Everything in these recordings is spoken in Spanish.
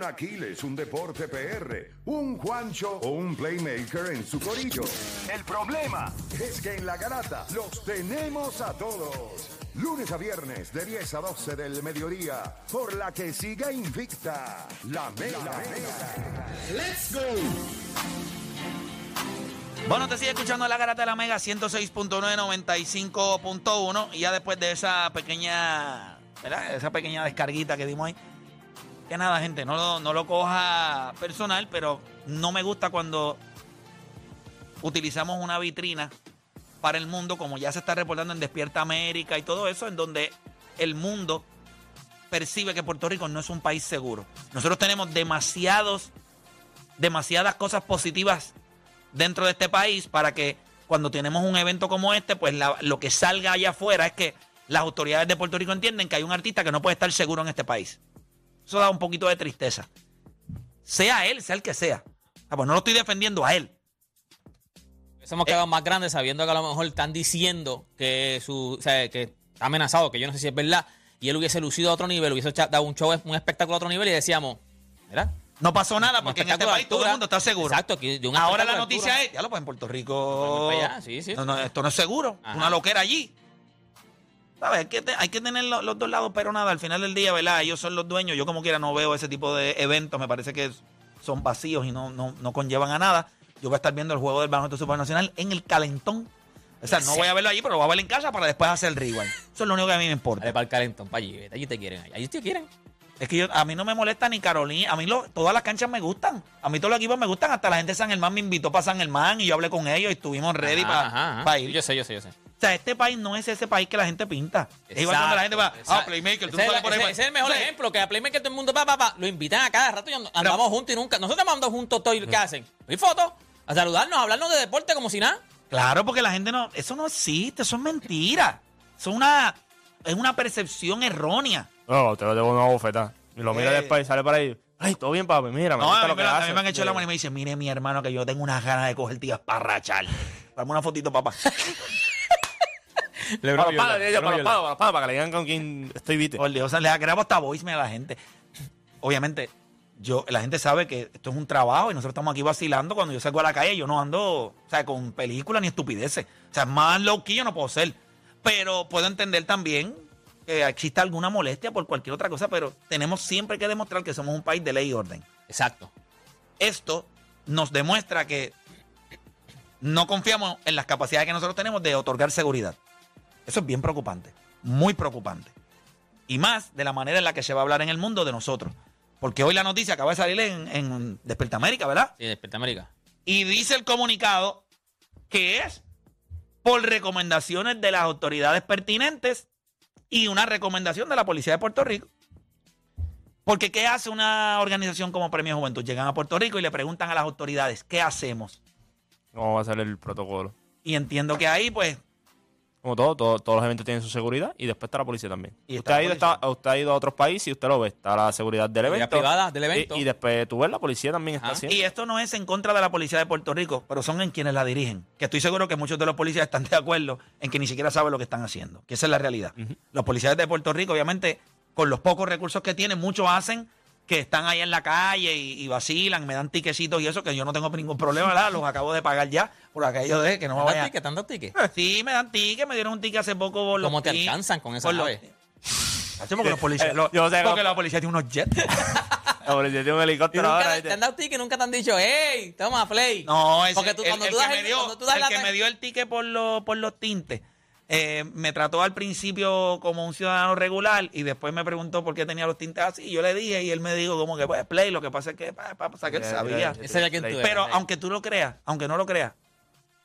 un Aquiles, un Deporte PR, un Juancho o un Playmaker en su corillo. El problema es que en la garata los tenemos a todos. Lunes a viernes de 10 a 12 del mediodía, por la que siga invicta la Mega. ¡Let's go! Bueno, te sigue escuchando la garata de la Mega 106.9, 95.1. Y ya después de esa pequeña, ¿verdad? Esa pequeña descarguita que dimos ahí. Que nada, gente, no, lo- coja personal, pero no me gusta cuando utilizamos una vitrina para el mundo, como ya se está reportando en Despierta América y todo eso, en donde el mundo percibe que Puerto Rico no es un país seguro. Nosotros tenemos demasiados, demasiadas cosas positivas dentro de este país para que cuando tenemos un evento como este, pues lo que salga allá afuera es que las autoridades de Puerto Rico entienden que hay un artista que no puede estar seguro en este país. Eso da un poquito de tristeza. Sea él, sea el que sea. Ah, pues no lo estoy defendiendo a él. Hemos quedado más grandes sabiendo que a lo mejor están diciendo que su, o sea, que está amenazado, que yo no sé si es verdad, y él hubiese lucido a otro nivel, hubiese dado un show, un espectáculo a otro nivel y decíamos, ¿verdad? No pasó nada porque en este país todo el mundo está seguro. Exacto, de un Ahora la noticia es, ya lo pues en Puerto Rico. Para allá, sí, sí. No, no, esto no es seguro. Ajá. Una loquera allí. ¿Sabes? Hay que, te- hay que tener lo- los, dos lados, pero nada, al final del día, ¿verdad? Ellos son los dueños. Yo como quiera no veo ese tipo de eventos. Me parece que son vacíos y no, no, no conllevan a nada. Yo voy a estar viendo el juego del baloncesto supernacional en el calentón. O sea, no voy a verlo allí, pero lo voy a ver en casa para después hacer el rewind. Eso es lo único que a mí me importa. Dale para el calentón, para allí, allí te quieren, allí te quieren. Es que yo, a mí no me molesta ni Carolina. A mí lo- todas las canchas me gustan. A mí todos los equipos me gustan. Hasta la gente de San Germán me invitó para San Germán y yo hablé con ellos y estuvimos ready para ir. Yo sé, yo sé, yo sé. O sea, este país no es ese país que la gente pinta. Es igual cuando la gente va, ah, Exacto. Playmaker, tú Ese no es, sales por ahí. ese- es el mejor ejemplo, que a Playmaker todo el mundo va, va, va, lo invitan a cada rato y and- andamos juntos y nunca. Nosotros estamos andando juntos todos y ¿qué hacen? ¿Y fotos? A saludarnos, a hablarnos de deporte como si nada. Claro, porque la gente no, eso no existe, eso es mentira. Eso es una, es una percepción errónea. No, te lo debo una bofetada. Y lo mira Eh. después y sale por ahí. Ay, todo bien, papi, mira, me No, gusta a mí, a me han hecho la mano y me dicen, mire mi hermano que yo tengo unas ganas de coger tías para rachar. Dame una fotito, papá. Para los palos, para los para los palos, para que le digan con quién estoy, viste. Por Dios, o sea, le hasta voicemail a la gente. Obviamente, yo, la gente sabe que esto es un trabajo y nosotros estamos aquí vacilando. Cuando yo salgo a la calle, yo no ando, o sea, con películas ni estupideces. O sea, más low key yo no puedo ser. Pero puedo entender también que exista alguna molestia por cualquier otra cosa, pero tenemos siempre que demostrar que somos un país de ley y orden. Exacto. Esto nos demuestra que no confiamos en las capacidades que nosotros tenemos de otorgar seguridad. Eso es bien preocupante, muy preocupante. Y más de la manera en la que se va a hablar en el mundo de nosotros. Porque hoy la noticia acaba de salir en, en Desperta América, ¿verdad? Sí, Despierta América. Y dice el comunicado que es por recomendaciones de las autoridades pertinentes y una recomendación de la Policía de Puerto Rico. Porque ¿qué hace una organización como Premio Juventud? Llegan a Puerto Rico y le preguntan a las autoridades, ¿qué hacemos? ¿Cómo va a ser el protocolo? Y entiendo que ahí, pues, Como todo, todo- todos los eventos tienen su seguridad y después está la policía también. Y usted, ha la ido, policía. está- usted ha ido a otros países y usted lo ve. Está la seguridad del evento. privada del evento. Y, y después tú ves la policía también está haciendo. Y esto no es en contra de la policía de Puerto Rico, pero son en quienes la dirigen. Que estoy seguro que muchos de los policías están de acuerdo en que ni siquiera saben lo que están haciendo. Que esa es la realidad. Los policías de Puerto Rico, obviamente, con los pocos recursos que tienen, muchos hacen que están ahí en la calle y, y vacilan, me dan tiquecitos y eso, que yo no tengo ningún problema, ¿verdad? Los acabo de pagar ya por aquello de que no me ¿Te dan vayan. ticket? ¿Te han dado ticket? Sí, me dan tickets, me dieron un ticket hace poco por los ¿Cómo te alcanzan con esa nave? Porque los policías, Eh, los- yo sé porque la policía tiene unos jets. La policía tiene un ¿Y helicóptero nunca ahora. te, han dado ticket? ¿Nunca te han dicho, hey, toma, play? No, ese, Porque tú, el, cuando el tú das que, el- me dio, cuando tú das el que me dio el ticket por, los por los tintes eh, me trató al principio como un ciudadano regular y después me preguntó por qué tenía los tintes así. Y yo le dije y él me dijo como que, pues, play, lo que pasa es que, pa, pa, pasa que él sabía. Pero eh. aunque tú lo creas, aunque no lo creas,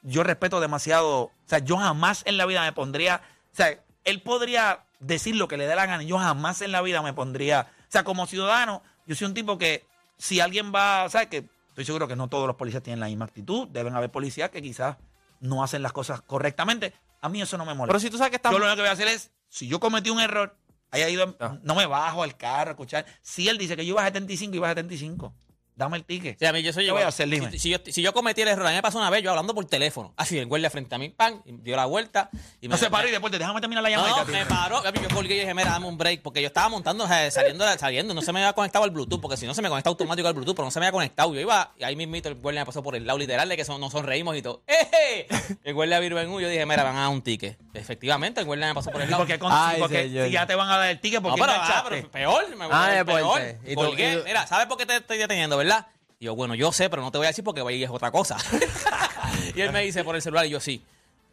yo respeto demasiado. O sea, yo jamás en la vida me pondría. O sea, él podría decir lo que le dé la gana. y Yo jamás en la vida me pondría. O sea, como ciudadano, yo soy un tipo que si alguien va. ¿Sabes? Que estoy seguro que no todos los policías tienen la misma actitud. Deben haber policías que quizás no hacen las cosas correctamente. A mí eso no me molesta. Pero si tú sabes que estamos. Yo lo único que voy a hacer es, si yo cometí un error, haya ido, Ah. no me bajo al carro a escuchar. Si él dice que yo iba a 75, iba a 75. Dame el ticket. Sí, a mí yo soy ¿Qué voy a hacer? Dime. Si, si yo, si yo cometí el error, a mí me pasó una vez, yo hablando por teléfono. Así, el guardia frente a mí, pan, dio la vuelta. Y no se paró y después te déjame terminar la llamada. no, me paró. Yo colgué y dije, mira, dame un break. Porque yo estaba montando, o sea, saliendo, saliendo. No se me había conectado al Bluetooth. Porque si no, se me conecta automático al Bluetooth. Pero no se me había conectado. Yo iba, y ahí mismito el guardia me pasó por el lado literal de que son, nos sonreímos y todo. ¡Eh! El guardia viró en U. Yo dije, mira, van a dar un ticket. Efectivamente, el guardia me pasó por el ¿Y lado. por qué con- Ay, porque señor. si ya te van a dar el ticket, ¿por No, qué pero, ah, pero peor. Me Ah, peor. deporte. Y tú- Colgué. y tú- Mira, ¿sabes por qué te estoy deteniendo, verdad? Y yo, bueno, yo sé, pero no te voy a decir porque ahí es otra cosa. y él me dice por el celular y yo, sí.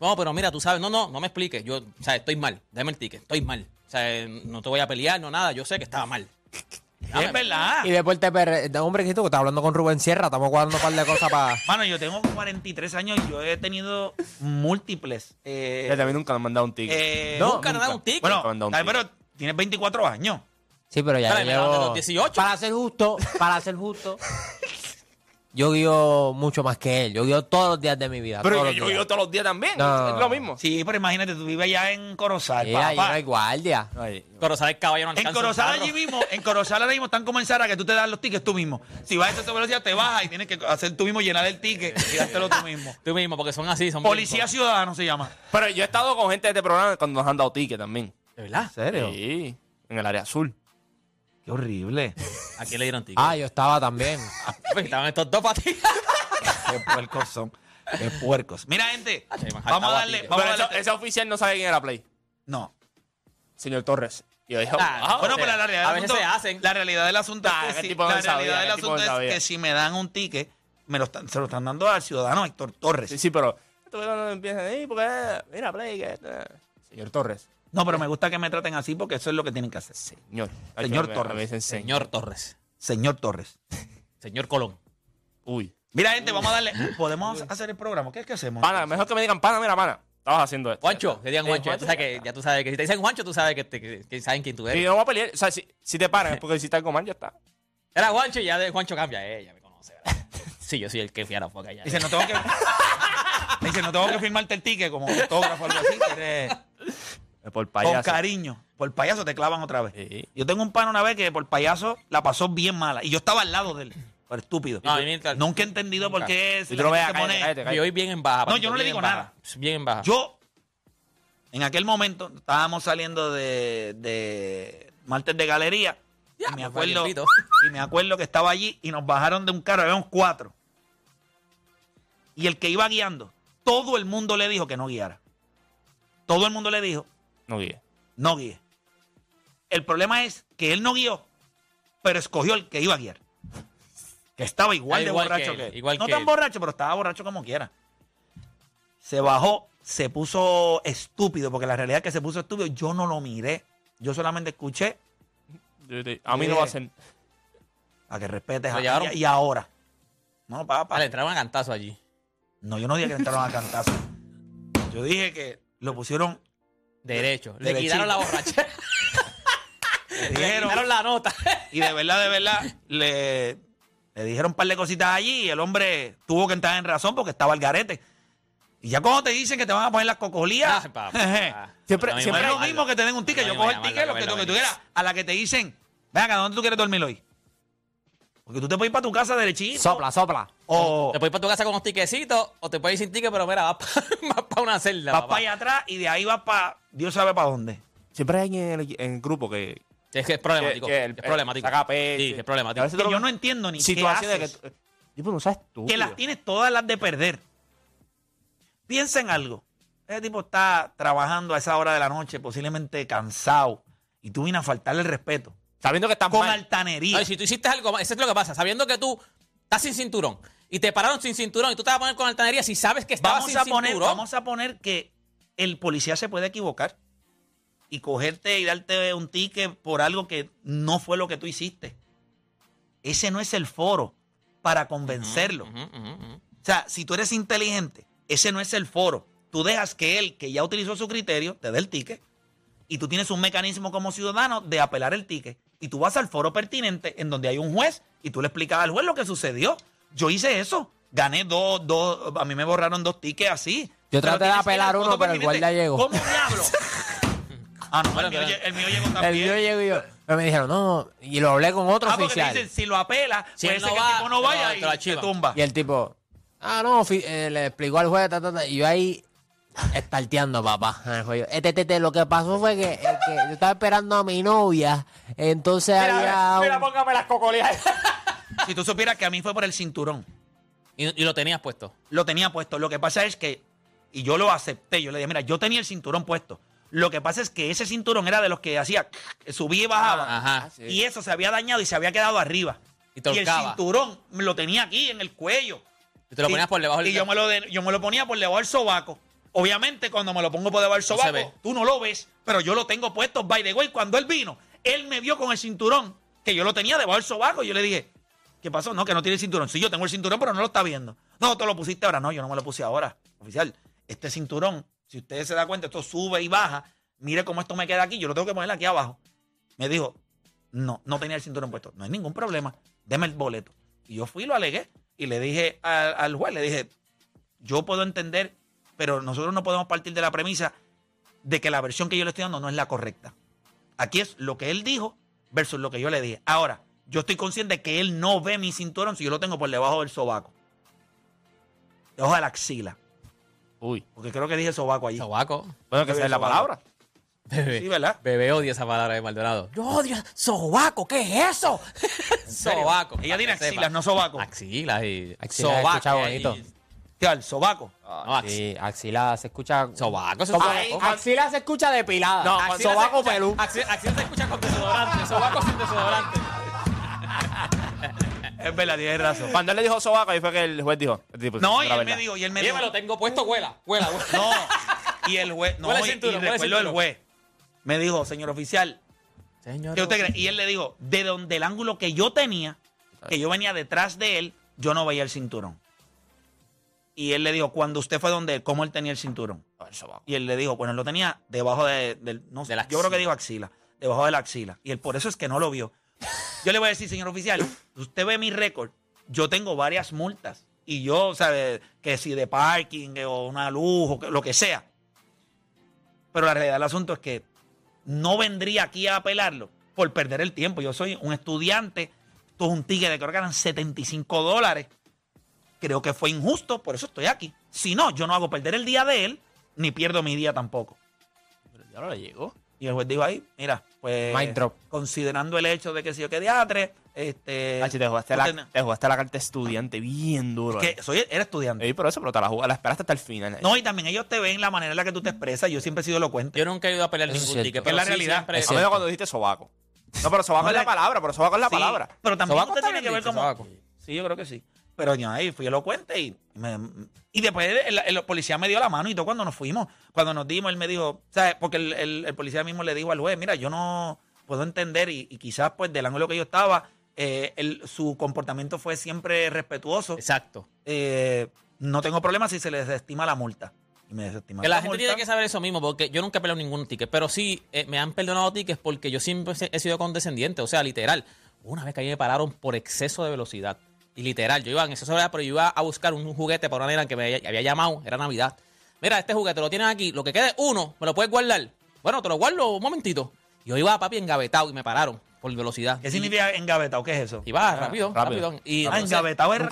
No, pero mira, tú sabes, no, no, no me expliques. Yo, o sea, estoy mal. Dame el ticket, estoy mal. O sea, no te voy a pelear, no nada. Yo sé que estaba mal. Es verdad. Y Deporte PR, de hombre, que tú que estás hablando con Rubén Sierra, estamos guardando un par de cosas para. Mano, yo tengo 43 años y yo he tenido múltiples. eh, también nunca me han mandado un ticket. eh, No, Nunca nada, un ticket. Bueno, Nunca me han dado un ticket. pero tienes 24 años. Sí, pero ya yo llevo- los 18. Para ser justo, para ser justo, yo guío mucho más que él. Yo guío todos los días de mi vida. pero todos yo, los yo, días. yo todos los días también. No. Es lo mismo. Sí, pero imagínate, tú vives allá en Corozal, Sí, allí no hay guardia. Ay, Pero sabes, caballo, no En Corozal allí mismo, en Corozal ahora mismo están como en Sara que tú te das los tickets tú mismo. Si vas a esa velocidad te bajas y tienes que hacer tú mismo, llenar el ticket y dártelo tú mismo. Tú mismo, porque son así, son Policía Ciudadano se llama. Pero yo he estado con gente de este programa cuando nos han dado ticket también. ¿De verdad? ¿En Sí, en el área azul. Qué horrible. ¿A quién le dieron ticket? Ah, yo estaba también. Pues estaban estos dos para ti. Qué puercos son. Qué puercos. Mira, gente, me vamos a darle. Vamos Pero a ese, darle ese oficial no sabe quién era Play. no. Señor Torres. Y yo dije, Ah, wow. Bueno, o sea, pero la realidad a del veces asunto, se hacen. La realidad del asunto Nah, es ese que, si, tipo no la sabía, realidad del ese tipo no asunto es sabía. que si me dan un ticket, me lo están, se lo están dando al ciudadano Héctor Torres. Sí, sí, pero. Esto ahí, porque. Mira, Play. Que, eh. Señor Torres. No, pero me gusta que me traten así porque eso es lo que tienen que hacer. Señor. Señor A Torres. a me dicen Señor Torres. Señor Torres. Señor Colón. Uy. Mira, gente, vamos a darle. ¿Podemos hacer el programa? ¿Qué es que hacemos? Pana, mejor que me digan, pana, mira, pana. Estabas haciendo esto. Juancho, que digan Eh, Juancho, ya tú sabes que, ya tú sabes que si te dicen Juancho, tú sabes que, te- que- que saben quién tú Y eres. no voy a pelear. O sea, si, si te paran es porque hiciste algo mal, ya está. Era Juancho y ya de Juancho cambia, eh, ya me conoce. ¿verdad? Sí, yo soy el que fiara foca ya. Dice, no tengo que. Dice, no tengo que firmarte el ticket como autógrafo o algo así. que eres- Eh, Por Con payaso. cariño. Por payaso te clavan otra vez. Sí. Yo tengo un pana una vez que por payaso la pasó bien mala. Y yo estaba al lado de él. Por estúpido. No, mientras- Nunca he entendido por qué Y si tú la no gente veas, se cállate, pone- cállate, Yo cállate. voy bien en baja. No, yo no le digo nada. Bien en baja. Yo, en aquel momento, estábamos saliendo de, de martes de galería. Ya, y, me pues, acuerdo, valientito. y me acuerdo que estaba allí y nos bajaron de un carro, habíamos cuatro. Y el que iba guiando, todo el mundo le dijo que no guiara. Todo el mundo le dijo, No guíe. no guíe. El problema es que él no guió, pero escogió el que iba a guiar. Que estaba igual Ah, de igual que borracho él, que él. igual no que tan él. borracho, pero estaba borracho como quiera. Se bajó, se puso estúpido, porque la realidad es que se puso estúpido. Yo no lo miré. Yo solamente escuché Yo te- A mí no va a ser. a que respetes ¿Lo a y ahora. No, papá. Vale, entraron a cantazo allí. No, yo no dije que entraron a cantazo. Yo dije que lo pusieron, Derecho. Le Derechito. quitaron la borracha. le Le dijeron, quitaron la nota. y de verdad, de verdad, le, le dijeron un par de cositas allí y el hombre tuvo que entrar en razón porque estaba al garete. Y ya cuando te dicen que te van a poner las cocolías, Ah, jeje, Siempre- siempre es lo mismo que te den un ticket. No, yo cojo el ticket, lo que, lo que tú quieras. A la que te dicen, ven acá, ¿dónde tú quieres dormir hoy? Porque tú te puedes ir para tu casa derechito. Sopla, sopla. O Te puedes ir para tu casa con unos tiquecitos o te puedes ir sin ticket, pero mira, vas para una celda. vas papá. para allá atrás y de ahí vas para Dios sabe para dónde. Siempre hay en el, en el grupo que. Es que es problemático. que- que el- es problemático. saca pecho. Sí, que es A problemático. veces Que te lo- yo no entiendo ni qué situaciones haces. que. Tipo, no sabes tú. que las tienes todas las de perder. Piensa en algo. Ese tipo está trabajando a esa hora de la noche, posiblemente cansado, y tú vienes a faltarle el respeto. Sabiendo que estás Con mal. altanería. Ay, si tú hiciste algo, eso es lo que pasa. Sabiendo que tú estás sin cinturón y te pararon sin cinturón y tú te vas a poner con altanería, si sabes que estabas vamos, sin a poner, cinturón. vamos a poner que el policía se puede equivocar y cogerte y darte un ticket por algo que no fue lo que tú hiciste. Ese no es el foro para convencerlo. O sea, si tú eres inteligente, ese no es el foro. Tú dejas que él, que ya utilizó su criterio, te dé el ticket y tú tienes un mecanismo como ciudadano de apelar el ticket. Y tú vas al foro pertinente en donde hay un juez y tú le explicas al juez lo que sucedió. Yo hice eso. Gané dos, dos, a mí me borraron dos tickets así. Yo Pero traté de apelar uno, pero el guardia llegó. ¿Cómo diablo? ah, no, el mío, Bueno, lle- el mío llegó El también. mío llegó y yo. Pero me dijeron, no, y lo hablé con otro Ah, porque te oficial. dicen, si lo apela, Si puede él ser no que va, el tipo no te vaya te y tumba. Y el tipo, ah, no, fi- eh, le explicó al juez, ta, ta, ta, y yo ahí estarteando, papá. en el juego. Este, este, este, lo que pasó fue que, eh, que yo estaba esperando a mi novia, entonces había un- póngame las cocoleas. Si tú supieras que a mí fue por el cinturón. y, y lo tenías puesto. Lo tenía puesto. Lo que pasa es que, y yo lo acepté, yo le dije, mira, yo tenía el cinturón puesto. Lo que pasa es que ese cinturón era de los que hacía, subía y bajaba. Ajá. Y eso se había dañado y se había quedado arriba. Y te el cinturón me lo tenía aquí en el cuello. Y te lo ponías por debajo del Y yo me lo, de- yo me lo ponía por debajo del sobaco. Obviamente, cuando me lo pongo por debajo del sobaco, tú no lo ves, pero yo lo tengo puesto. By the way, cuando él vino, él me vio con el cinturón, que yo lo tenía debajo del sobaco. Y yo le dije, ¿qué pasó? No, que no tiene el cinturón. Sí, yo tengo el cinturón, pero no lo está viendo. No, te lo pusiste ahora. No, yo no me lo puse ahora. Oficial, este cinturón, si ustedes se dan cuenta, esto sube y baja. Mire cómo esto me queda aquí. Yo lo tengo que poner aquí abajo. Me dijo, no, no tenía el cinturón puesto. No hay ningún problema. Deme el boleto. Y yo fui y lo alegué. Y le dije al, al juez, le dije, yo puedo entender, pero nosotros no podemos partir de la premisa de que la versión que yo le estoy dando no es la correcta. Aquí es lo que él dijo versus lo que yo le dije. Ahora, yo estoy consciente de que él no ve mi cinturón si yo lo tengo por debajo del sobaco. Debajo de la axila. Uy. Porque creo que dije sobaco allí. Sobaco. Bueno, que esa es la palabra. Bebé. Sí, ¿verdad? Bebé odia esa palabra de Maldonado. Yo odio sobaco, ¿qué es eso? sobaco. Ella tiene axilas, sepa. no sobaco. Axilas y Axilas se escucha y- bonito. ¿Qué tal? Sobaco. No, axi- Sí, axila se escucha... Sobaco, eso es Como- sobaco. axila se escucha depilada. No, Axila sobaco se escucha- pelú. axi- Axila se escucha con desodorante. Sobaco sin desodorante. Es verdad, tienes razón. Cuando él le dijo sobaco, ahí fue que el juez dijo. el tipo, No, y la él verdad. me dijo, y él me dijo. me lo tengo puesto, huela, huela, huela. No. Y el juez, no, ¿Cuál es el y- cinturón? y ¿Cuál es el recuerdo el juez. Me dijo, señor oficial, Señor. ¿Qué usted cree? Y él le dijo, de donde el ángulo que yo tenía, que yo venía detrás de él, yo no veía el cinturón. Y él le dijo, cuando usted fue donde él, ¿cómo él tenía el cinturón? El sobaco. Y él le dijo, bueno, él lo tenía debajo de, del, no sé, De la yo creo que dijo axila, debajo de la axila. Y él por eso es que no lo vio. Yo le voy a decir, señor oficial, usted ve mi récord, yo tengo varias multas. Y yo, ¿sabe? Que si de parking o una luz o lo que sea. Pero la realidad del asunto es que no vendría aquí a apelarlo por perder el tiempo. Yo soy un estudiante, esto es un ticket de que eran 75 dólares. Creo que fue injusto, por eso estoy aquí. Si no, yo no hago perder el día de él, ni pierdo mi día tampoco. Pero ya no le llegó. Y el juez dijo ahí, mira, pues drop. considerando el hecho de que si yo que diatre, este... Te jugaste, ten- la, te jugaste la carta estudiante bien duro. que soy, era estudiante. Sí, por eso, pero te la, jugaste, la esperaste hasta el final. No, y también ellos te ven la manera en la que tú te expresas. Yo siempre he sido elocuente. Yo nunca he ido a pelear Eso es ningún ticket, Es la pero sí realidad. siempre- Es a menos cuando dijiste sobaco. No, pero sobaco No, es la la- palabra, pero sobaco es la Sí, palabra. Pero también usted tiene que ver sobaco. Sí, yo creo que sí. Pero yo ahí fui elocuente y, me- y después el, el policía me dio la mano y todo cuando nos fuimos. Cuando nos dimos, él me dijo, ¿sabes? Porque el, el- policía mismo le dijo al juez, mira, yo no puedo entender y, y quizás pues del ángulo que yo estaba, eh, el- su comportamiento fue siempre respetuoso. Exacto. Eh, no tengo problema si se le desestima la multa. Y me desestima Que la gente tiene que saber eso mismo, porque yo nunca he peleado ningún ticket, pero sí eh, me han perdonado tickets porque yo siempre he sido condescendiente, o sea, literal. Una vez que a mí me pararon por exceso de velocidad, y literal, yo iba en de velocidad, pero yo iba a buscar un juguete para una nena que me había, llamado, era Navidad. Mira, este juguete lo tienes aquí, lo que quede uno, ¿me lo puedes guardar? Bueno, te lo guardo un momentito. Yo iba, papi, engavetado y me pararon por velocidad. ¿Qué significa engavetado? ¿Qué es eso? Iba rápido, rápido. rápido. Y Ah, engavetado es había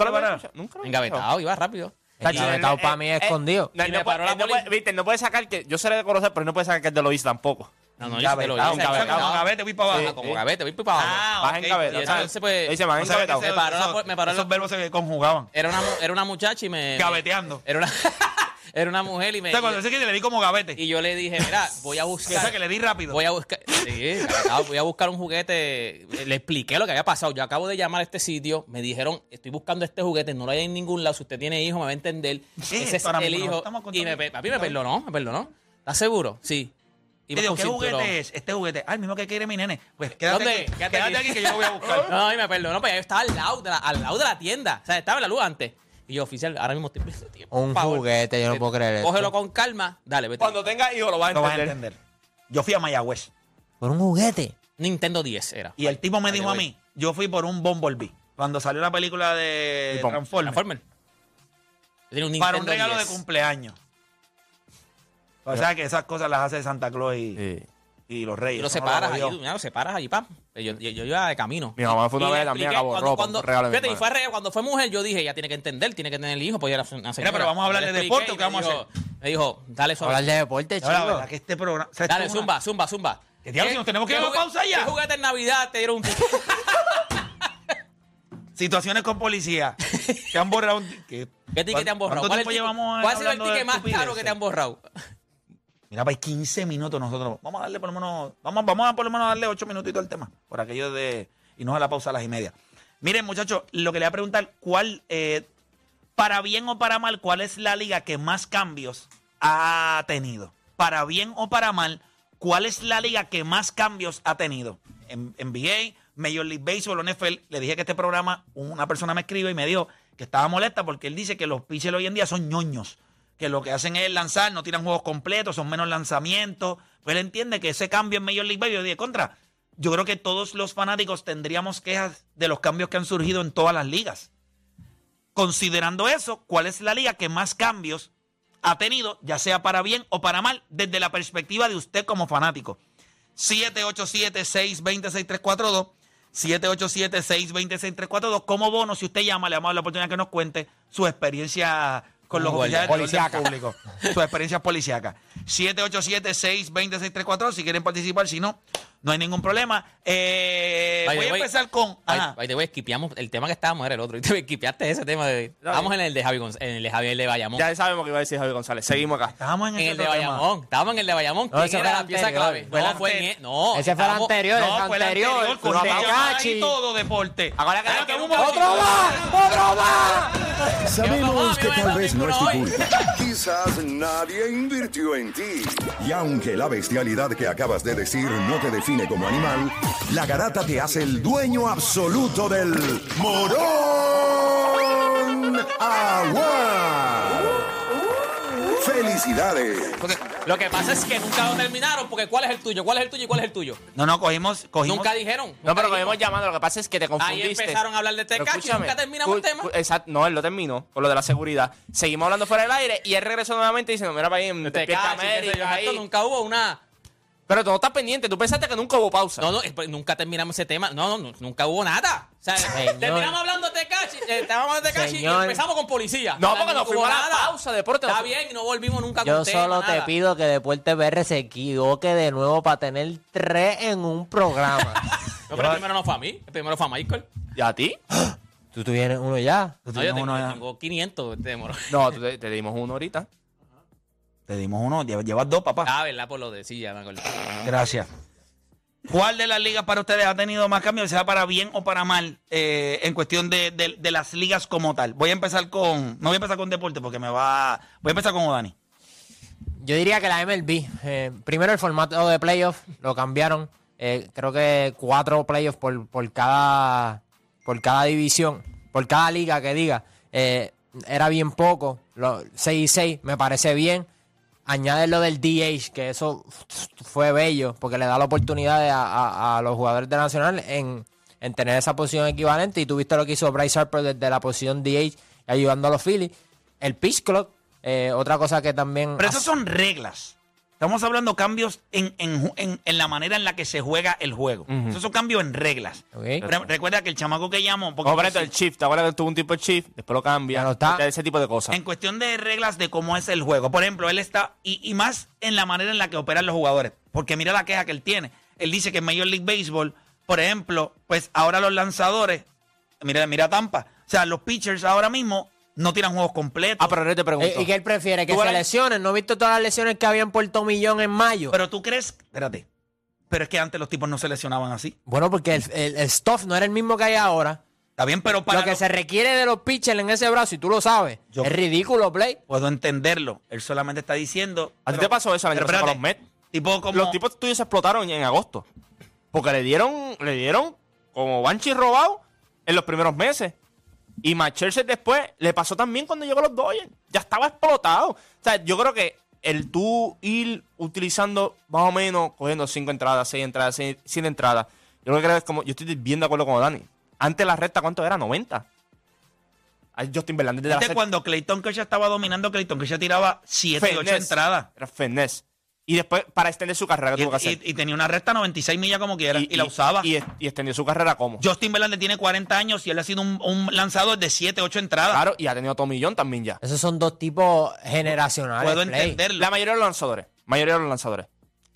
engavetado, iba rápido. Engavetado Eh, para mí eh, es escondido. No, Y no la él no puede- viste, no puede sacar que yo sé de conocer, pero no puede sacar que es de Lois tampoco. No, no, yo te lo hice. Como gavete, voy para abajo. como gavete, voy para abajo. Ah, entonces, pues, Dice, más O engavetado. Me paró me paró esos verbos se conjugaban. Era una, era una muchacha y me. Gaveteando. Era una, era una mujer y me. O sea, cuando dice que le di como gavete. y yo le dije, mira, voy a o buscar. sea, que le di rápido. Voy a buscar. Sí, voy a buscar un juguete. Le expliqué lo que había pasado. Yo acabo de llamar a este sitio. Me dijeron, estoy buscando este juguete. No lo hay en ningún lado. Si usted tiene hijo, me va a entender. ¿Qué es Ese es el hijo. Y me, pe- papi me perdonó, me perdonó. ¿Estás seguro? Sí. Te digo, ¿qué cinturón. juguete es? Este juguete. Ah, el mismo que quiere mi nene. Pues quédate ¿Dónde? aquí. Quédate Quédate, aquí. aquí. que yo lo voy a buscar. No, y me perdonó, pues yo estaba al lado, de la, al lado de la tienda. O sea, estaba en la luz antes. Y yo, oficial, ahora mismo estoy perdiendo tiempo. Un Por favor. juguete, yo no puedo creer esto. Cógelo con calma. Dale, vete. Cuando tenga hijos lo vas a Lo vas a entender. entender. Yo fui a Mayagüez. Por un juguete. Nintendo 10 era. Y el tipo me Ahí dijo a voy. mí, yo fui por un Bumblebee. Cuando salió la película de Transformers. Transformer. Yo tenía un Para un Nintendo regalo 10. de cumpleaños. O sea que esas cosas las hace Santa Claus y, Sí. y los Reyes. Y lo eso no lo separas allí, mira, lo separas allí, pam. Yo, yo, yo iba de camino. Mi mamá fue una Y vez también, acabó cuando, ropa, cuando, fíjate, y fue re- cuando fue mujer, yo dije, ella tiene que entender, tiene que tener el hijo, pues era una señora. pero vamos a hablar de deporte, y ¿qué vamos a me dijo- Me dijo, dale suave. Hablar de deporte, No, la chico. verdad que este programa. o sea, Dale, es zumba, una- zumba, zumba. ¿Qué diablo, si nos tenemos que ir a pausa ya? ¿Qué juguete en Navidad te dieron un Situaciones con policía. que han borrado. un- que- ¿Qué ticket te han borrado? ¿Cuánto ¿Cuál, es tiempo el ticket- llevamos ¿Cuál ha sido el ticket más caro que te han borrado? Mira, para 15 minutos nosotros. Vamos a darle por lo menos. Vamos, vamos a por lo menos darle 8 minutitos al tema. Por aquello de. Y nos a la pausa a las y media. Miren, muchachos, lo que le voy a preguntar, ¿cuál, eh, para bien o para mal, cuál es la liga que más cambios ha tenido? Para bien o para mal, ¿cuál es la liga que más cambios ha tenido? En NBA, Major League Baseball, NFL. Le dije que este programa, una persona me escribe y me dijo que estaba molesta porque él dice que los pitchers hoy en día son ñoños. Que lo que hacen es lanzar, no tiran juegos completos, son menos lanzamientos. Pues él entiende que ese cambio en Major League Baseball, dije, contra, yo creo que todos los fanáticos tendríamos quejas de los cambios que han surgido en todas las ligas. Considerando eso, ¿cuál es la liga que más cambios ha tenido, ya sea para bien o para mal, desde la perspectiva de usted como fanático? 787-620-6342. 787-620-6342. Como bono, si usted llama, le damos la oportunidad que nos cuente su experiencia con los oficiales del orden público. Su experiencia policíaca. 787-620-6342. Si quieren participar, si no, no hay ningún problema. Eh, By the voy a way, empezar con. Ajá. Ahí te voy, esquipeamos el tema que estábamos era el otro. Y te esquipeaste ese tema de. Vamos en el de Javi Gonz- en el de Javier de Bayamón. Ya sabemos que iba a decir Javi González. Seguimos acá. Estábamos en, el de tema. Bayamón. Estábamos en el de Bayamón. No, ¿Quién ese fue era el la pieza anterior. clave? Fue el No, fue ante- e- No, Ese fue el estábamos- anterior, No, ese fue el anterior. con y todo deporte. Ahora que-. ¡Otro más! ¡Otro más! Sabemos que tal vez no es tu culpa. Quizás nadie invirtió en ti. Y aunque la bestialidad que acabas de decir no te define como animal, la garata te hace el dueño absoluto del morón agua. ¡Felicidades! Porque lo que pasa es que nunca lo terminaron, porque ¿cuál es el tuyo? ¿Cuál es el tuyo y cuál es el tuyo? No, no, cogimos. cogimos Nunca dijeron. No, pero dijimos. cogimos llamando. Lo que pasa es que te Ahí confundiste. empezaron a hablar de Pero Tecachi y escúchame, nunca terminamos el cu- tema. cu- Exacto, no, él lo terminó con lo de la seguridad. Seguimos hablando fuera del aire y él regresó nuevamente diciendo, mira para ahí en Tecachi, qué sé yo, América, esto ahí. nunca hubo una... Pero tú no estás pendiente, tú pensaste que nunca hubo pausa. No, no, es- pues, nunca terminamos ese tema. No, no, no, nunca hubo nada. O sea, terminamos hablando de Tecachi, eh, estábamos hablando de Tecachi y empezamos con policía. No, O sea, porque hubo fuimos a la nada. pausa, deporte, Está nos- bien, y no volvimos nunca Yo con tema, solo te pido que Deporte BR se equivoque de nuevo para tener tres en un programa. No, pero el primero no fue a mí, el primero fue a Michael. ¿Y a ti? ¿Tú tienes uno ya? Tú No, yo tienes tengo, uno yo ya. tengo 500 de moro. No, tú te, te dimos uno ahorita. Te dimos uno, lle- llevas dos, papá. Ah, ¿verdad? Por lo de sí, ya me acuerdo. Gracias. ¿Cuál de las ligas para ustedes ha tenido más cambios, sea para bien o para mal, eh, en cuestión de, de- de las ligas como tal? Voy a empezar con. No voy a empezar con deporte porque me va. Voy a empezar con Odani. Yo diría que la MLB. eh, primero el formato de playoff lo cambiaron. Eh, creo que cuatro playoffs por, por cada por cada división, por cada liga que diga. Eh, era bien poco. Lo, 6 y 6 me parece bien. Añade lo del DH, que eso fue bello, porque le da la oportunidad a, a- a los jugadores de Nacional en, en tener esa posición equivalente. Y tú viste lo que hizo Bryce Harper desde la posición DH, ayudando a los Phillies. El pitch clock, eh, otra cosa que también... Pero esas son reglas. Estamos hablando cambios en, en en- en la manera en la que se juega el juego. Esos son cambios en reglas. Recuerda que el chamaco que llamo. porque Como por ejemplo el shift, ¿te acuerdas que tuvo un tipo de shift? Después lo cambia. Ya no está. Ese tipo de cosas. En cuestión de reglas de cómo es el juego. Por ejemplo, él está, y, y más en la manera en la que operan los jugadores. Porque mira la queja que él tiene. Él dice que en Major League Baseball, por ejemplo, pues ahora los lanzadores, mira, mira Tampa. O sea, los pitchers ahora mismo no tiran juegos completos. Ah, pero ahora te pregunto. Eh, ¿Y qué él prefiere? ¿Que se eres- lesionen? ¿No viste todas las lesiones que había en Puerto Millón en mayo? Pero tú crees, espérate, pero es que antes los tipos no se lesionaban así. bueno, porque el, el- el stuff no era el mismo que hay ahora. Está bien, pero para lo que los- se requiere de los pitchers en ese brazo, y tú lo sabes, Yo- es ridículo, Play. puedo entenderlo. Él solamente está diciendo. ¿A ti te pasó eso pero con los espérate, Mets? Tipo como. Los tipos tuyos se explotaron en agosto. Porque le dieron, le dieron como Banshee robado en los primeros meses. Y Matt Scherzer después le pasó también cuando llegó a los Dodgers. Ya estaba explotado. O sea, yo creo que el tú ir utilizando más o menos, cogiendo cinco entradas, seis entradas, seis, siete entradas. Yo creo que es como, yo estoy bien de acuerdo con Dani. Antes la recta, ¿cuánto era? 90. Ay, Justin Verlander desde la cuando Clayton Kershaw estaba dominando, Clayton Kershaw tiraba 7 y 8 Finesse. entradas. Era finesse. Y después, para extender su carrera, ¿qué Y, tuvo que hacer? y- y tenía una recta 96 millas como quiera. Y, la usaba. Y, y extendió su carrera como. Justin Verlander tiene 40 años y él ha sido un, un lanzador de 7, 8 entradas. Claro, y ha tenido Tommy John también ya. Esos son dos tipos generacionales. Puedo Play. entenderlo. La mayoría de los lanzadores. Mayoría de los lanzadores.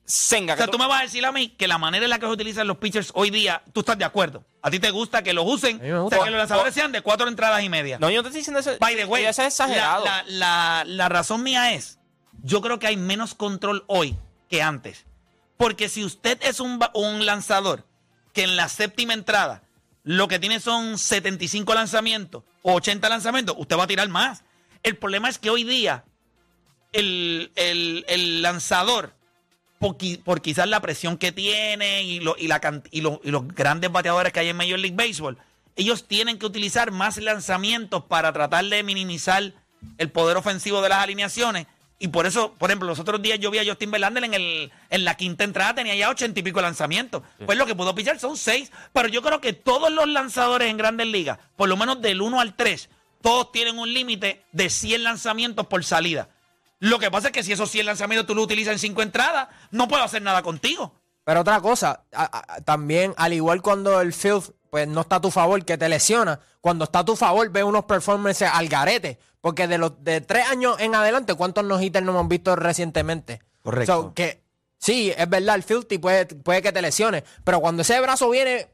Senga, O sea, que tú me vas a decir a mí que la manera en la que se utilizan los pitchers hoy día, tú estás de acuerdo. A ti te gusta que los usen, o gusta. sea, que los lanzadores sean de cuatro entradas y media. No, yo no te estoy diciendo eso. By the way, eso es exagerado. La, la- la- la razón mía es, yo creo que hay menos control hoy que antes. Porque si usted es un, un lanzador que en la séptima entrada lo que tiene son 75 lanzamientos o 80 lanzamientos, usted va a tirar más. El problema es que hoy día el, el- el lanzador, por, por quizás la presión que tiene y, lo- y la y y los grandes bateadores que hay en Major League Baseball, ellos tienen que utilizar más lanzamientos para tratar de minimizar el poder ofensivo de las alineaciones. Y por eso, por ejemplo, los otros días yo vi a Justin Verlander en, el, en la quinta entrada, tenía ya ochenta y pico lanzamientos. Pues lo que pudo pillar son seis. Pero yo creo que todos los lanzadores en grandes ligas, por lo menos del 1 al 3, todos tienen un límite de 100 lanzamientos por salida. Lo que pasa es que si esos 100 lanzamientos tú los utilizas en cinco entradas, no puedo hacer nada contigo. Pero otra cosa, a- a- también, al igual cuando el field pues no está a tu favor, que te lesiona, cuando está a tu favor, ve unos performances al garete. Porque de los de tres años en adelante, ¿cuántos no hitters no hemos visto recientemente? Correcto. So, que sí, es verdad, el field puede, puede que te lesione, pero cuando ese brazo viene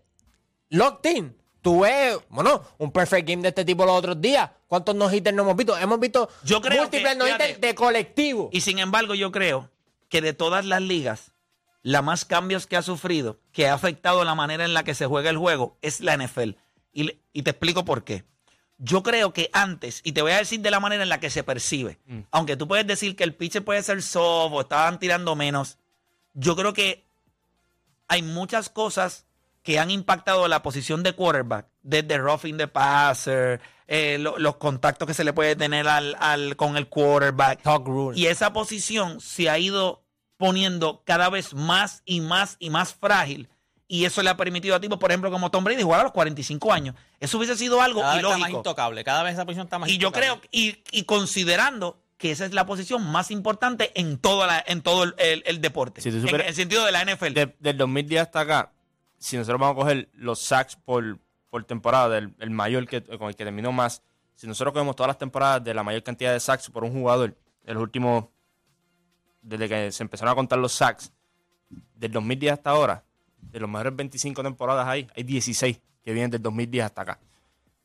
locked in, tú ves, bueno, un perfect game de este tipo los otros días. ¿Cuántos no hitters no hemos visto? Hemos visto Yo creo múltiples que, no hitters de colectivo. Y sin embargo, yo creo que de todas las ligas, la más cambios que ha sufrido, que ha afectado la manera en la que se juega el juego, es la NFL. Y, y te explico por qué. Yo creo que antes, y te voy a decir de la manera en la que se percibe, aunque tú puedes decir que el pitcher puede ser soft o estaban tirando menos, yo creo que hay muchas cosas que han impactado la posición de quarterback, desde roughing the passer, eh, lo- los contactos que se le puede tener al, al- con el quarterback. Talk rule. Y esa posición se ha ido poniendo cada vez más y más y más frágil. Y eso le ha permitido a tipos, por ejemplo, como Tom Brady, jugar a los 45 años. Eso hubiese sido algo Cada vez está más intocable. Cada vez esa posición está más Y yo creo, y, y considerando que esa es la posición más importante en, toda la- en todo el, el- el deporte. Si en el sentido de la NFL. De- del 2010 hasta acá, si nosotros vamos a coger los sacks por, por temporada, del el mayor que, con el que terminó más, si nosotros cogemos todas las temporadas de la mayor cantidad de sacks por un jugador, en los últimos, desde que se empezaron a contar los sacks, del 2010 hasta ahora, de los mejores 25 temporadas ahí, hay 16 que vienen del 2010 hasta acá.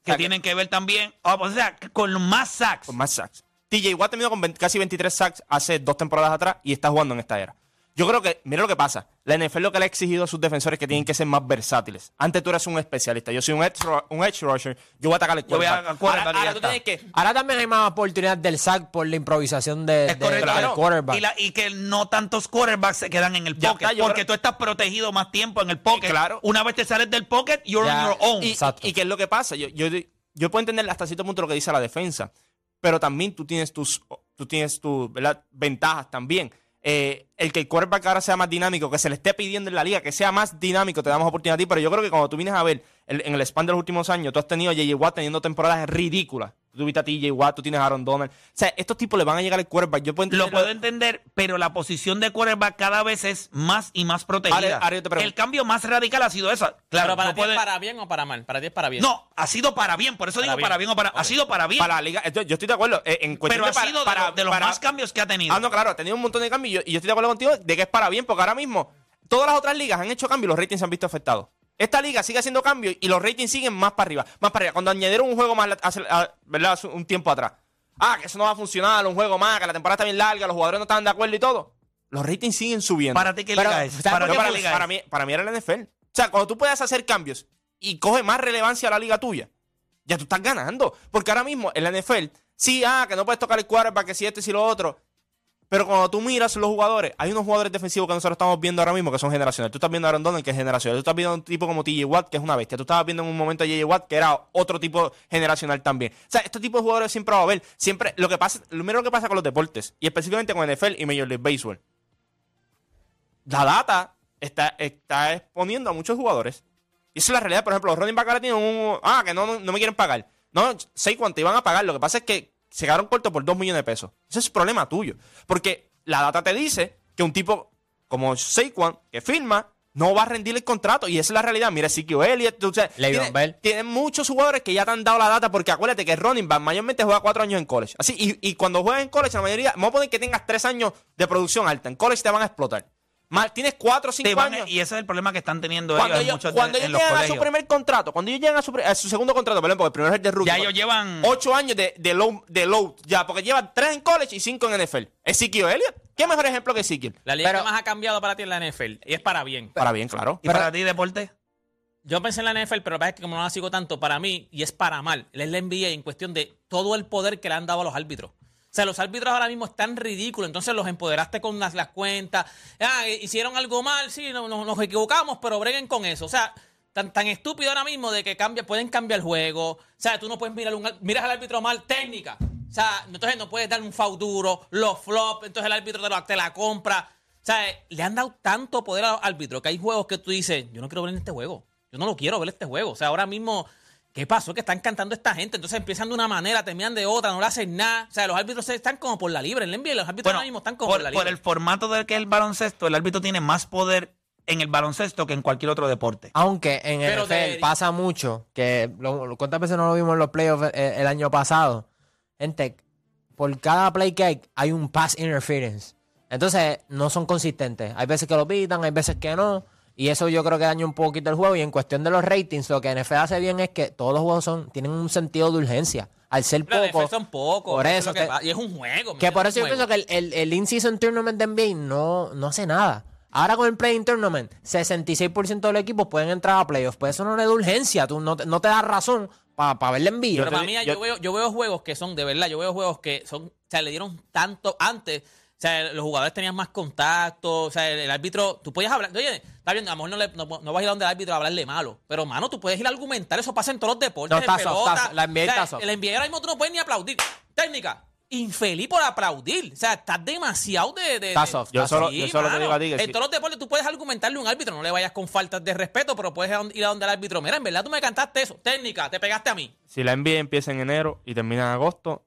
que tienen que ver también, ah, o sea, con más sacks. Con más sacks. TJ Watt terminó con 20 casi 23 sacks hace dos temporadas atrás y está jugando en esta era. Yo creo que, mira lo que pasa. La NFL lo que le ha exigido a sus defensores es que tienen que ser más versátiles. Antes tú eres un especialista. Yo soy un edge, un edge rusher. Yo voy a atacar el quarterback Ahora, y ya ahora tú está. tienes que... Ahora también hay más oportunidad del sack por la improvisación de, de- correcto. del quarterback. Y, la- y que no tantos quarterbacks se quedan en el Ya pocket. está, porque creo- tú estás protegido más tiempo en el pocket. claro. Una vez te sales del pocket, you're Ya. on your own. Y, Exacto. y qué es lo que pasa? Yo, yo, yo puedo entender hasta cierto punto lo que dice la defensa, pero también tú tienes tus, tú tienes tus ventajas también. Eh, el que el quarterback ahora sea más dinámico, que se le esté pidiendo en la liga, que sea más dinámico, te damos oportunidad a ti, pero yo creo que cuando tú vienes a ver en el span de los últimos años, tú has tenido a J.J. Watt teniendo temporadas ridículas. Tú viste a TJ Watt, tú tienes a Aaron Donald. O sea, estos tipos le van a llegar al quarterback. Yo puedo Lo puedo entender, pero la posición de quarterback cada vez es más y más protegida. El cambio más radical ha sido eso. Claro, Pero para no ti puede- es para bien o para mal. Para ti es para bien. No, ha sido para bien. Por eso Para digo bien. para bien o para. Ha sido para bien. Para la liga, yo, yo estoy de acuerdo. eh, en cuestión pero ha de para- sido de, para- lo- de los para- más cambios que ha tenido. Ah, no, claro, ha tenido un montón de cambios y yo, y yo estoy de acuerdo contigo de que es para bien, porque ahora mismo todas las otras ligas han hecho cambios y los ratings se han visto afectados. Esta liga sigue haciendo cambios y los ratings siguen más para arriba, más para arriba. Cuando añadieron un juego más la- hace- ¿verdad? hace un tiempo atrás. Ah, que eso no va a funcionar, un juego más, que la temporada está bien larga, los jugadores no están de acuerdo y todo. Los ratings siguen subiendo. Para ti, ¿qué liga es? ¿sabes Para para, ¿qué mí, liga para, mí, para mí era el NFL. O sea, cuando tú puedes hacer cambios y coge más relevancia a la liga tuya, ya tú estás ganando. Porque ahora mismo en la NFL, sí, ah, que no puedes tocar el quarterback, que si esto y si lo otro. Pero cuando tú miras los jugadores, hay unos jugadores defensivos que nosotros estamos viendo ahora mismo que son generacionales. Tú estás viendo a Aaron Donald, que es generacional. Tú estás viendo a un tipo como TJ Watt, que es una bestia. Tú estabas viendo en un momento a JJ Watt, que era otro tipo generacional también. O sea, estos tipos de jugadores siempre va a haber. Siempre, lo que pasa, lo primero que pasa con los deportes, y específicamente con NFL y Major League Baseball, la data está, está exponiendo a muchos jugadores. Y esa es la realidad. Por ejemplo, los running back ahora tienen un. Ah, que no, no, no me quieren pagar. No, sé cuánto iban a pagar. Lo que pasa es que se quedaron cortos por 2 millones de pesos. Ese es problema tuyo. Porque la data te dice que un tipo como Saquon, que firma, no va a rendir el contrato. Y esa es la realidad. Mira, Ezekiel Elliott. sabes, Le'Veon tiene, Bell. tiene muchos jugadores que ya te han dado la data, porque acuérdate que running back mayormente juega cuatro años en college. Así, y, y cuando juegas en college, la mayoría, vamos a poner que tengas tres años de producción alta. En college te van a explotar. Mal, tienes cuatro o Te cinco van- años. y ese es el problema que están teniendo Cuando ellos en ellos, muchos de- cuando en ellos los llegan a su colegios. primer contrato, cuando ellos llegan a su, pri- a su segundo contrato, perdón, porque el primero es el de rookie. Ya ellos llevan. Ocho años de, de, low, de low, ya, porque llevan tres en college y cinco en NFL. Ezekiel Elliott. ¿Qué mejor ejemplo que Ezekiel? La liga Pero- que más ha cambiado para ti en la NFL. Y es para bien. Para bien, claro. ¿Y para ti, deporte? Yo pensé en la NFL, pero la verdad es que como no la sigo tanto, para mí, y es para mal, es la NBA en cuestión de todo el poder que le han dado a los árbitros. O sea, los árbitros ahora mismo están ridículos, entonces los empoderaste con las, las cuentas. Ah, hicieron algo mal, sí, no- no- nos equivocamos, pero breguen con eso. O sea, tan, tan estúpido ahora mismo de que cambia, pueden cambiar el juego. O sea, tú no puedes mirar un, miras al árbitro mal, técnica. O sea, entonces no puedes dar un foul duro, los flops, entonces el árbitro te, lo- la compra. O sea, le han dado tanto poder a los árbitros que hay juegos que tú dices, yo no quiero ver este juego. Yo no lo quiero ver este juego. O sea, ahora mismo, ¿qué pasó? Que están cantando esta gente. Entonces empiezan de una manera, terminan de otra, no le hacen nada. O sea, los árbitros están como por la libre. En la NBA, los árbitros Bueno, ahora mismo están como por, por la por libre. el formato del que es el baloncesto, el árbitro tiene más poder en el baloncesto que en cualquier otro deporte. Aunque en Pero NFL pasa mucho, que lo- lo- ¿cuántas veces no lo vimos en los playoffs eh, el, año pasado? Gente, por cada play que hay, hay un pass interference. Entonces, no son consistentes. Hay veces que lo pitan, hay veces que no. Y eso yo creo que daña un poquito el juego. Y en cuestión de los ratings, lo que NFL hace bien es que todos los juegos son, tienen un sentido de urgencia. Al ser La poco. Son pocos. Por es eso lo que que- pa- y es un juego. Que ¿me por eso yo pienso que el, el, el in-season tournament de NBA no, no hace nada. Ahora con el play-in tournament, 66% de los equipos pueden entrar a playoffs. Pues eso no le da urgencia. Tú no, te- no te das razón para ver el envío. Pero para mí, yo- yo, veo, yo veo juegos que son, de verdad, yo veo juegos que son, o sea, le dieron tanto antes. O sea, los jugadores tenían más contacto. O sea, el, el árbitro, tú podías hablar. Oye, está bien, a lo mejor no, le- no, no vas a ir a donde el árbitro a hablarle malo. Pero, mano, tú puedes ir a argumentar. Eso pasa en todos los deportes. No, en soft, pelota. soft. La NBA O sea. El NBA ahora mismo tú no puedes ni aplaudir. Técnica. Infeliz por aplaudir. O sea, estás demasiado de. de- soft, Yo solo, soft. yo solo te digo a ti que En sí. todos los deportes tú puedes argumentarle a un árbitro, no le vayas con faltas de respeto, pero puedes ir a donde el árbitro. Mira, en verdad tú me cantaste eso. Técnica, te pegaste a mí. si la NBA empieza en enero y termina en agosto,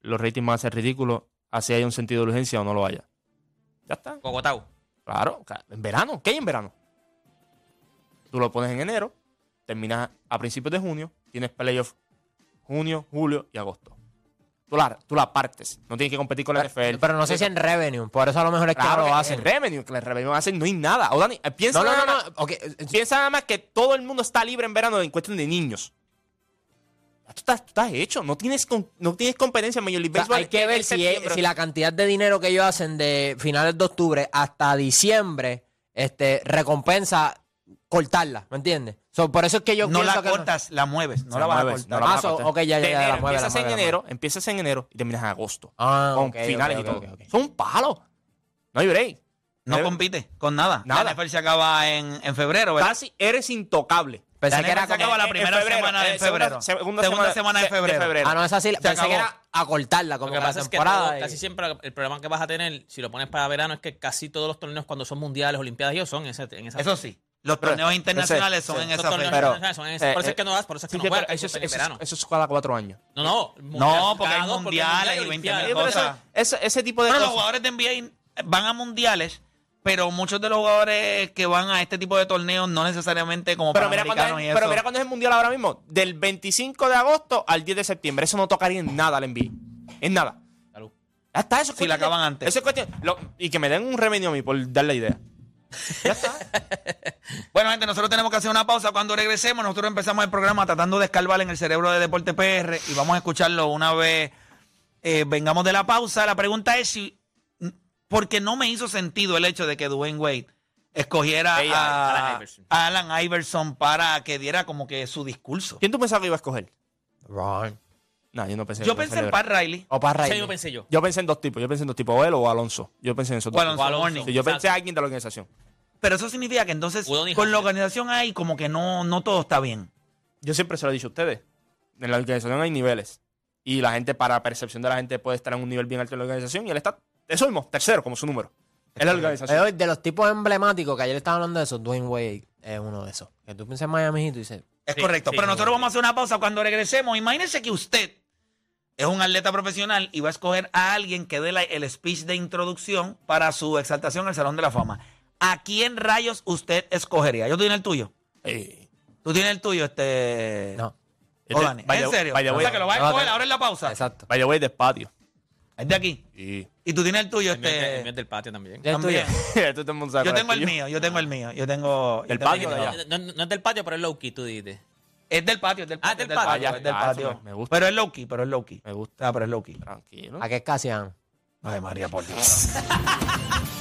los ratings van a ser ridículos, así haya un sentido de urgencia o no lo haya. Ya está. Cogotao. Claro, en verano. ¿Qué hay en verano? Tú lo pones en enero, terminas a principios de junio, tienes playoff junio, julio y agosto. Tú la, tú la partes. No tienes que competir con la NFL. Pero no sé si en revenue. Por eso a lo mejor es que Claro que lo en hacen. revenue, que el revenue hacer no hay nada. O Dani, piensa, No, no, nada no, más- no. Ok, eh, piensa nada más que todo el mundo está libre en verano en cuestión de niños. Tú estás, tú estás hecho. No tienes, no tienes competencia en Major League O sea, Baseball. hay que ver si, es- si la cantidad de dinero que ellos hacen de finales de octubre hasta diciembre este, recompensa cortarla, ¿me entiendes? So, por eso es que yo no la que cortas, la mueves, no la vas a mueves, cortar. no la vas Ah, a so- cortar. ok, ya, ya, ya, la la empiezas en la enero, empiezas en enero y terminas en agosto. Ah, con ok, finales y todo. Son un palo. No hay break. No Debe- compite con nada. Nada. La NFL se acaba en, en febrero, ¿verdad? Casi eres intocable. Pensé que era se como- acaba la En- primera febrero, semana de eh, segunda- febrero. segunda Segunda semana semana de febrero. febrero. Ah, no, es así. Pensé acabó. que era a cortarla, como Lo que la pasa es que temporada. todo- y- casi siempre el problema que vas a tener, si lo pones para verano, es que casi todos los torneos cuando son mundiales, olimpiadas, ellos son en, ese, en esa Eso sí. Los Pero- torneos internacionales son sí, en Los esa torneos fecha. Pero- internacionales son en esa- eh, por eso es que no das, por eso es que Sí, no juegas, pero eso, eso es- en eso es- verano. eso es cada cuatro años. No, no. No, porque hay cada dos, mundiales y mundial 20 olimpiadas. mil Pero eso- cosas. eso- ese tipo de Bueno, los cosas. jugadores de NBA van a mundiales, pero muchos de los jugadores que van a este tipo de torneos no necesariamente como Pero mira, cuando es, pero mira cuando es el mundial ahora mismo. Del 25 de agosto al 10 de septiembre. Eso no tocaría en nada al NBA. En nada. Salud. Ya está, eso es Si la de- acaban antes. Eso es cuestión. lo- y que me den un revenue a mí por dar la idea. Ya está. Bueno, gente, nosotros tenemos que hacer una pausa. Cuando regresemos, nosotros empezamos el programa tratando de escarbar en el cerebro de Deporte PR y vamos a escucharlo una vez eh, vengamos de la pausa. La pregunta es si, porque no me hizo sentido el hecho de que Dwayne Wade escogiera Ella, a, Alan Iverson. a Alan Iverson para que diera como que su discurso. ¿Quién tú pensabas que iba a escoger? Ron. No, yo no pensé. Yo pensé en Pat Riley. O Ese Riley. mismo pensé yo. Yo pensé en dos tipos. Yo pensé en dos tipos. O él o Alonso. Yo pensé en esos O dos. Alonso O Alonso. Sí, yo pensé a alguien de la organización. Pero eso significa que entonces con la organización hay como que no, no todo está bien. Yo siempre se lo he dicho a ustedes. En la organización hay niveles. Y la gente, para percepción de la gente, puede estar en un nivel bien alto en la organización. Y él está, eso mismo, tercero, como su número. Es la organización. De los tipos emblemáticos que ayer estaba hablando de eso, Dwayne Wade es uno de esos. Que tú piensas en Miami y tú dices, Es Sí, correcto. sí, Pero sí. nosotros vamos a hacer una pausa cuando regresemos. Imagínense que usted es un atleta profesional y va a escoger a alguien que dé la- el speech de introducción para su exaltación al Salón de la Fama. ¿A quién rayos usted escogería? ¿Yo tengo el tuyo? Eh, ¿Tú tienes el tuyo, este...? No. O Dani, ¿En serio? the o way- sea, que lo vas a No, escoger no. ahora en la pausa. Exacto. The way, despacio. Es de aquí. Y Y tú tienes el tuyo, El mío es de- el mío este... es del patio también. ¿Y el tuyo? También. Esto todo el mundo sabe Yo cuál es tengo el tuyo. mío, yo tengo el mío. Yo tengo... El yo tengo patio el de mío. allá. No, no- no es del patio, pero es low key, tú dices. Es del patio, es del Ah, patio. es del patio. patio, Ah, es del eso patio. me- me gusta. Pero es low key, pero es low key. Me gusta. Ah, pero es low key. Tranquilo. ¿A qué es Casiano? Ay, María, por Dios.